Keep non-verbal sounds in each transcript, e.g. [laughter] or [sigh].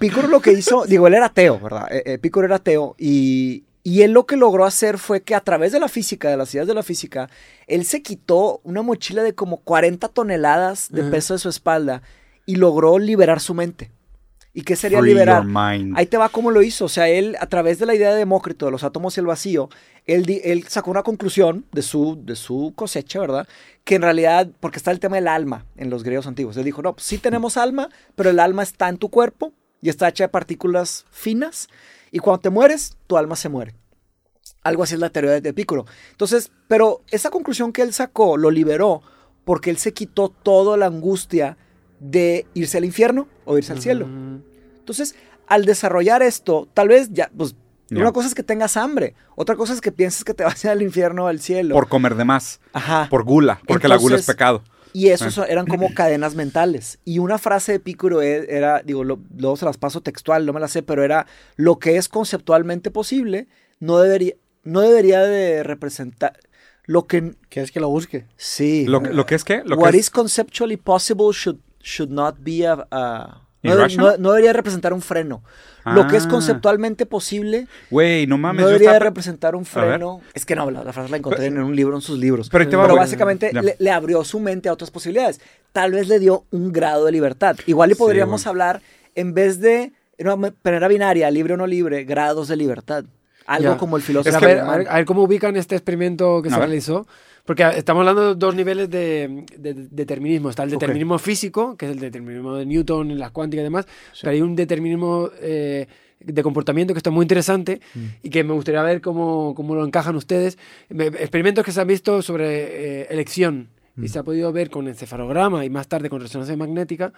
Pícoro lo que hizo, digo, él era ateo, ¿verdad? Eh, eh, Pícoro era ateo y, y él lo que logró hacer fue que a través de la física, de las ideas de la física, él se quitó una mochila de como 40 toneladas de peso de su espalda y logró liberar su mente. ¿Y qué sería Free liberar? Ahí te va cómo lo hizo. O sea, él, a través de la idea de Demócrito, de los átomos y el vacío, él, él sacó una conclusión de su, de su cosecha, ¿verdad? Que en realidad, porque está el tema del alma en los griegos antiguos. Él dijo, no, pues sí tenemos alma, pero el alma está en tu cuerpo y está hecha de partículas finas. Y cuando te mueres, tu alma se muere. Algo así es la teoría de Epicuro. Entonces, pero esa conclusión que él sacó lo liberó porque él se quitó toda la angustia de irse al infierno o irse al cielo. Entonces, al desarrollar esto, tal vez ya, pues, una cosa es que tengas hambre, otra cosa es que pienses que te vas a ir al infierno o al cielo. Por comer de más. Ajá. Por gula. Porque la gula es pecado. Y eso Ah. son- eran como [clears throat] cadenas mentales. Y una frase de Epicuro e- era, digo, lo- luego se las paso textual, no me la sé, pero era lo que es conceptualmente posible no debería, no debería de representar lo que ¿Quieres que lo busque? sí. Lo, que- lo que es que. Lo What que is conceptually possible should, should not be a, a- no, Irrational? no- no debería representar un freno. Lo que es Ah. conceptualmente posible Güey, no mames. no yo debería estaba- representar un freno. Es que no, la, la frase la encontré en un libro, en sus libros. Pero ahí te va, Pero güey. básicamente le, le abrió su mente a otras posibilidades. Tal vez le dio un grado de libertad. Igual y Sí, podríamos hablar, en vez de no, me- pero era binaria, libre o no libre, grados de libertad. Algo Ya. como el filósofo. a, ver, a, ver, a ver cómo ubican este experimento que A se ver. realizó. Porque estamos hablando de dos niveles de, de- de determinismo. Está el determinismo físico, que es el determinismo de Newton, las cuánticas y demás. Pero hay un determinismo eh, de comportamiento que está muy interesante Mm. y que me gustaría ver cómo, cómo lo encajan ustedes. Me- experimentos que se han visto sobre eh, elección Mm. y se ha podido ver con encefalograma y más tarde con resonancia magnética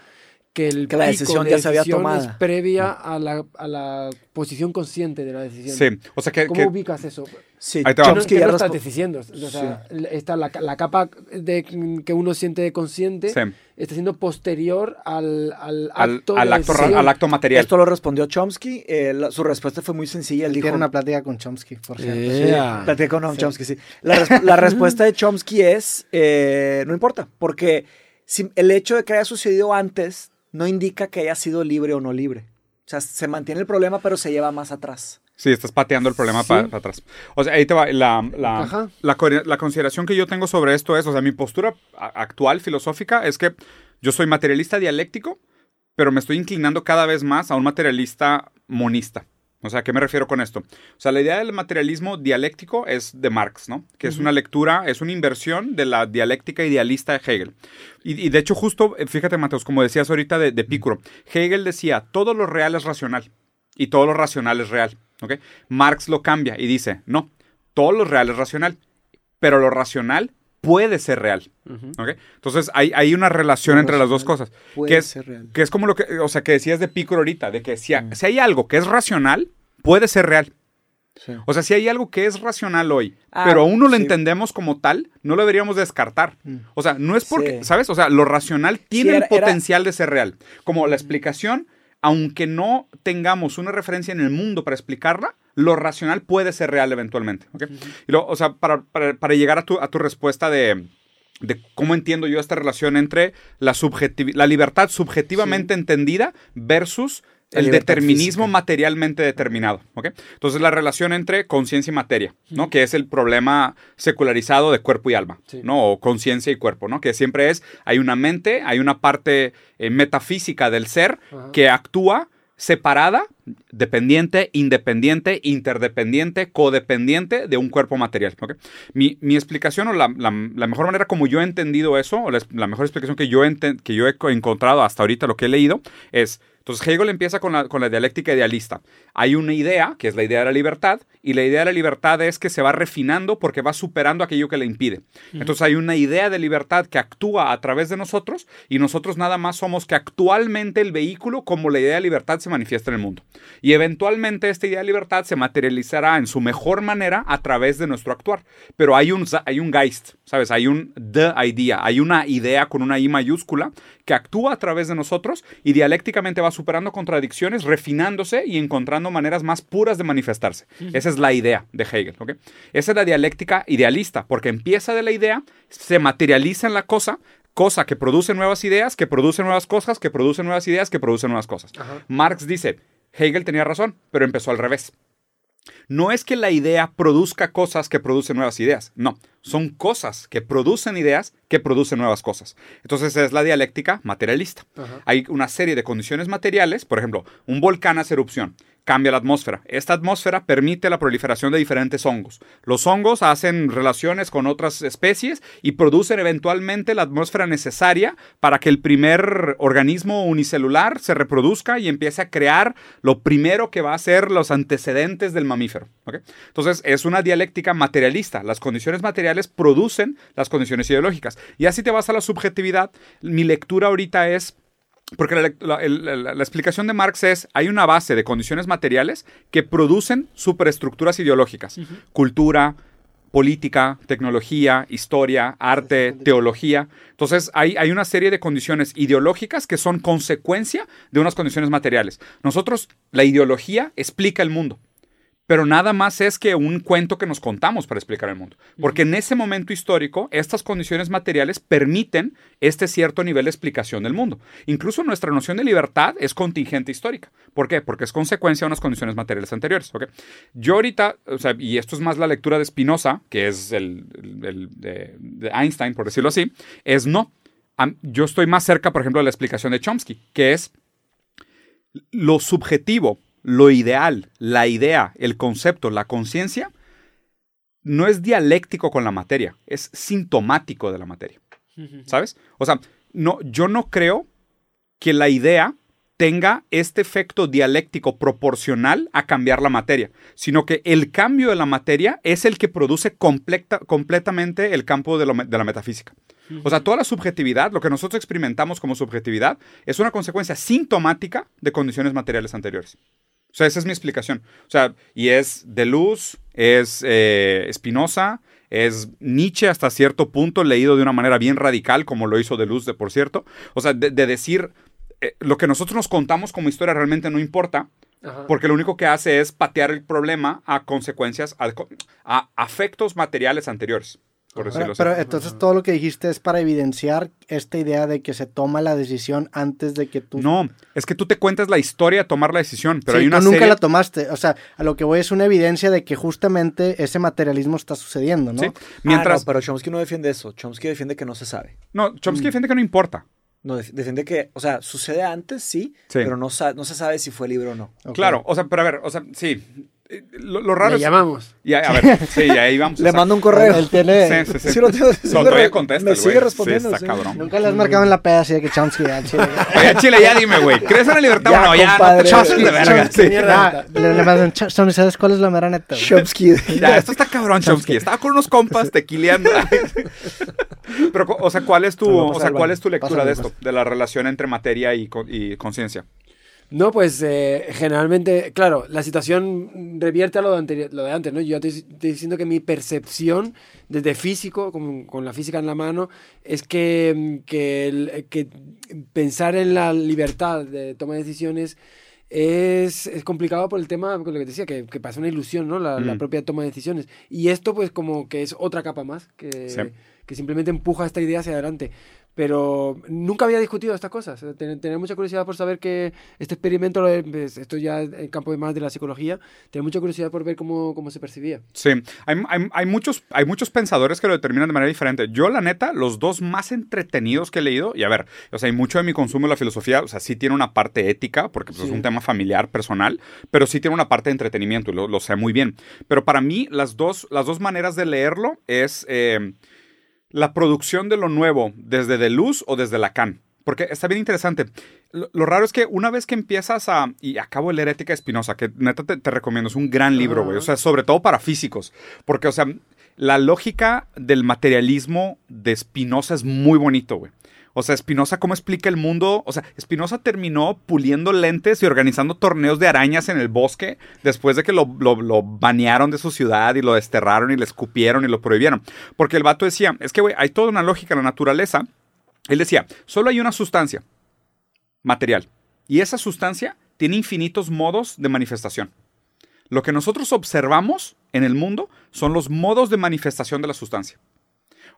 que el Que la pico decisión de ya se había decisión es tomado. previa a la, a la posición consciente de la decisión. Sí. O sea que. ¿Cómo que- ubicas eso? Sí, Ahí te va. Que no, Chomsky que ya no estás diciendo. O sea, está la, la capa de, que uno siente de consciente Sí. está siendo posterior al, al Al, acto al de acto, ra- decisión. al acto material. Esto lo respondió Chomsky. eh, la- su respuesta fue muy sencilla. Él dijo, Tiene una plática con Chomsky, por cierto. Eh. Yeah. Con Noam Chomsky, sí. La, res- la respuesta de Chomsky es, eh, no importa, porque si- el hecho de que haya sucedido antes no indica que haya sido libre o no libre. O sea, se mantiene el problema, pero se lleva más atrás. Sí, estás pateando el problema Sí. para atrás. O sea, ahí te va. La, la, la, co- la consideración que yo tengo sobre esto es, o sea, mi postura actual filosófica es que yo soy materialista dialéctico, pero me estoy inclinando cada vez más a un materialista monista. O sea, ¿a qué me refiero con esto? O sea, la idea del materialismo dialéctico es de Marx, ¿no? Que es una lectura, es una inversión de la dialéctica idealista de Hegel. Y, y de hecho, justo, eh, fíjate, Mateos, como decías ahorita de, de Pícoro, Hegel decía, todo lo real es racional y todo lo racional es real. ¿ok? Marx lo cambia y dice, no, todo lo real es racional, pero lo racional puede ser real. ¿ok? Entonces hay, hay una relación entre las dos cosas. Puede que es, ser real. que es como lo que, o sea, que decías de Pícoro ahorita, de que si, ha- si hay algo que es racional, puede ser real. Sí. O sea, si hay algo que es racional hoy, Ah, pero aún no lo sí. entendemos como tal, no lo deberíamos descartar. O sea, no es porque, Sí. ¿sabes? O sea, lo racional tiene era- el era- potencial de ser real. Como la explicación, aunque no tengamos una referencia en el mundo para explicarla, lo racional puede ser real eventualmente. ¿ok? Y luego, o sea, para, para- para llegar a tu, a tu respuesta de, de cómo entiendo yo esta relación entre la, la libertad subjetivamente entendida versus el determinismo física. materialmente determinado. ¿ok? Entonces, la relación entre conciencia y materia, ¿no? que es el problema secularizado de cuerpo y alma, Sí. ¿no? o conciencia y cuerpo, ¿no? que siempre es, hay una mente, hay una parte eh, metafísica del ser que actúa separada, dependiente, independiente, interdependiente, codependiente de un cuerpo material. ¿ok? Mi, mi explicación o la, la- la mejor manera como yo he entendido eso, o la, la mejor explicación que yo, enten- que yo he co- encontrado hasta ahorita, lo que he leído, es, entonces Hegel empieza con la, con la dialéctica idealista. Hay una idea, que es la idea de la libertad, y la idea de la libertad es que se va refinando porque va superando aquello que le impide. Entonces hay una idea de libertad que actúa a través de nosotros y nosotros nada más somos que actualmente el vehículo como la idea de libertad se manifiesta en el mundo. Y eventualmente esta idea de libertad se materializará en su mejor manera a través de nuestro actuar. Pero hay un, hay un Geist, ¿sabes? Hay un the idea, hay una idea con una I mayúscula que actúa a través de nosotros y dialécticamente va superando contradicciones, refinándose y encontrando maneras más puras de manifestarse. Esa es la idea de Hegel, ¿ok? Esa es la dialéctica idealista, porque empieza de la idea, se materializa en la cosa, cosa que produce nuevas ideas, que produce nuevas cosas, que produce nuevas ideas, que produce nuevas cosas. Ajá. Marx dice, Hegel tenía razón, pero empezó al revés. No es que la idea produzca cosas que producen nuevas ideas, no, son cosas que producen ideas que producen nuevas cosas. Entonces es la dialéctica materialista. Ajá. Hay una serie de condiciones materiales, por ejemplo, un volcán hace erupción, cambia la atmósfera. Esta atmósfera permite la proliferación de diferentes hongos. Los hongos hacen relaciones con otras especies y producen eventualmente la atmósfera necesaria para que el primer organismo unicelular se reproduzca y empiece a crear lo primero que va a ser los antecedentes del mamífero. Entonces es una dialéctica materialista. Las condiciones materiales producen las condiciones ideológicas. Y así te vas a la subjetividad. Mi lectura ahorita es porque la, la- el- la- la explicación de Marx es, hay una base de condiciones materiales que producen superestructuras ideológicas. Cultura, política, tecnología, historia, arte, teología. Entonces hay, hay una serie de condiciones ideológicas que son consecuencia de unas condiciones materiales. Nosotros, la ideología explica el mundo. Pero nada más es que un cuento que nos contamos para explicar el mundo. Porque en ese momento histórico, estas condiciones materiales permiten este cierto nivel de explicación del mundo. Incluso nuestra noción de libertad es contingente histórica. ¿Por qué? Porque es consecuencia de unas condiciones materiales anteriores. Yo ahorita, o sea, y esto es más la lectura de Spinoza, que es el, de, de Einstein, por decirlo así, es no. Yo estoy más cerca, por ejemplo, de la explicación de Chomsky, que es lo subjetivo, lo ideal, la idea, el concepto, la conciencia, no es dialéctico con la materia, es sintomático de la materia. ¿Sabes? O sea, no, yo no creo que la idea tenga este efecto dialéctico proporcional a cambiar la materia, sino que el cambio de la materia es el que produce completa- completamente el campo de, lo de la metafísica. O sea, toda la subjetividad, lo que nosotros experimentamos como subjetividad, es una consecuencia sintomática de condiciones materiales anteriores. O sea, esa es mi explicación. O sea, y es Deleuze, es eh, Spinoza, es Nietzsche hasta cierto punto, leído de una manera bien radical, como lo hizo Deleuze, de, por cierto. O sea, de, de decir, eh, lo que nosotros nos contamos como historia realmente no importa, Ajá. porque lo único que hace es patear el problema a consecuencias, a, a afectos materiales anteriores, por decirlo Pero, así. pero entonces todo lo que dijiste es para evidenciar esta idea de que se toma la decisión antes de que tú... No, es que tú te cuentas la historia de tomar la decisión, pero Sí, hay una tú nunca serie- la tomaste. O sea, a lo que voy es una evidencia de que justamente ese materialismo está sucediendo, ¿no? Sí, Mientras... Mientras... pero Chomsky no defiende eso. Chomsky defiende que no se sabe. No, Chomsky defiende que no importa. No, def- defiende que, o sea, sucede antes, sí, Sí. pero no, no se sabe si fue libre o no. Claro, o sea, pero a ver, o sea, sí. Lo, lo raro Le es... llamamos. Ya, a ver, sí, ya ahí vamos. [laughs] Le mando un correo. Él tiene... Sí, sí, sí. Sí, lo tengo- sí, No, me todavía contesta Me sigue respondiendo. Sí, está sí. cabrón. Nunca le has marcado en la peda así de que Chomsky... ah, chile. [laughs] Oye, Chile, ya dime, güey. [laughs] ¿Crees en la libertad Ya, o no? Ya, no compadre. te de verga. Chomsky, Sí. mierda. le, le mandan, "Ch- Chomsky, ¿sabes cuál es la mera neta? güey?" Chomsky. Ya, esto está cabrón, Chomsky. Estaba con unos compas tequileando. Pero, o sea, ¿cuál es tu, o sea, cuál es tu lectura de esto? De la relación entre materia y conciencia. No, pues eh, generalmente, claro, la situación revierte a lo de, anterior, lo de antes, ¿no? Yo te estoy diciendo que mi percepción desde físico, con, con la física en la mano, es que, que, pensar en la libertad de toma de decisiones es, es complicado por el tema, con lo que te decía, que, que pasa una ilusión, ¿no? La, la Mm. propia toma de decisiones. Y esto, pues, como que es otra capa más, que, Sí. que simplemente empuja esta idea hacia adelante. Pero nunca había discutido estas cosas. Eh, ten- Tener mucha curiosidad por saber que este experimento, pues, esto ya en campo de más de la psicología, tener mucha curiosidad por ver cómo, cómo se percibía. Sí, hay, hay- hay muchos, hay muchos pensadores que lo determinan de manera diferente. Yo, la neta, los dos más entretenidos que he leído, y a ver, o sea, hay mucho de mi consumo de la filosofía, o sea, sí tiene una parte ética, porque pues, es un tema familiar, personal, pero sí tiene una parte de entretenimiento, y lo, lo sé muy bien. Pero para mí, las dos, las dos maneras de leerlo es eh, la producción de lo nuevo desde Deleuze o desde Lacan. Porque está bien interesante. Lo, lo raro es que una vez que empiezas a... Y acabo de leer Ética de Spinoza, que neta te, te recomiendo, es un gran libro, güey. O sea, sobre todo para físicos. Porque, o sea, la lógica del materialismo de Spinoza es muy bonito, güey. O sea, Spinoza, ¿cómo explica el mundo? O sea, Spinoza terminó puliendo lentes y organizando torneos de arañas en el bosque después de que lo, lo, lo banearon de su ciudad y lo desterraron y le escupieron y lo prohibieron. Porque el vato decía, es que, güey, hay toda una lógica en la naturaleza. Él decía, solo hay una sustancia material. Y esa sustancia tiene infinitos modos de manifestación. Lo que nosotros observamos en el mundo son los modos de manifestación de la sustancia.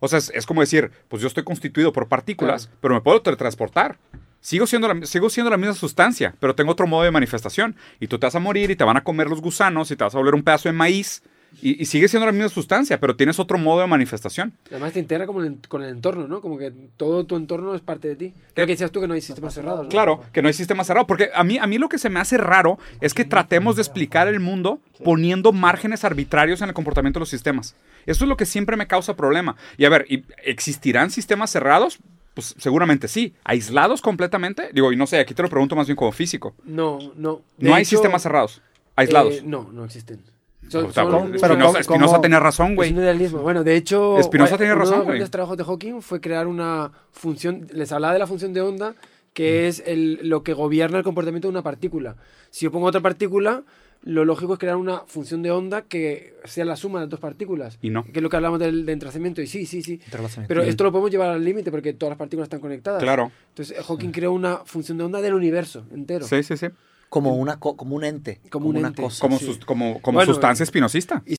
O sea, es, es como decir, pues yo estoy constituido por partículas, pero me puedo teletransportar. Sigo siendo, la, sigo siendo la misma sustancia, pero tengo otro modo de manifestación. Y tú te vas a morir y te van a comer los gusanos y te vas a volver un pedazo de maíz. Y, y sigue siendo la misma sustancia, pero tienes otro modo de manifestación. Además te integra como el- con el entorno, ¿no? Como que todo tu entorno es parte de ti. Creo que decías tú que no hay sistemas cerrados, ¿no? Claro, que no hay sistema cerrado. Porque a mí, a mí lo que se me hace raro es que tratemos de explicar el mundo poniendo márgenes arbitrarios en el comportamiento de los sistemas. Eso es lo que siempre me causa problema. Y a ver, ¿y- ¿existirán sistemas cerrados? Pues seguramente sí. ¿Aislados completamente? Digo, y no sé, aquí te lo pregunto más bien como físico. No, no. De No hay hecho, sistemas cerrados. Aislados. eh, no, no existen. Espinosa, ¿cómo- Espinosa tenía razón, Es güey. un idealismo. Bueno, de hecho, Spinoza tenía uno razón, de los güey. grandes trabajos de Hawking fue crear una función, les hablaba de la función de onda, que es el, lo que gobierna el comportamiento de una partícula. Si yo pongo otra partícula, lo lógico es crear una función de onda que sea la suma de las dos partículas. Y no. Que es lo que hablamos del de entrelazamiento. Y sí, sí, sí. Pero esto lo podemos llevar al límite porque todas las partículas están conectadas. Claro. Entonces, Hawking creó una función de onda del universo entero. Sí, sí, sí. Como, una, co- como un ente. Como un una ente. cosa. Como, Sí. sus- como, como Bueno, sustancia espinosista. Y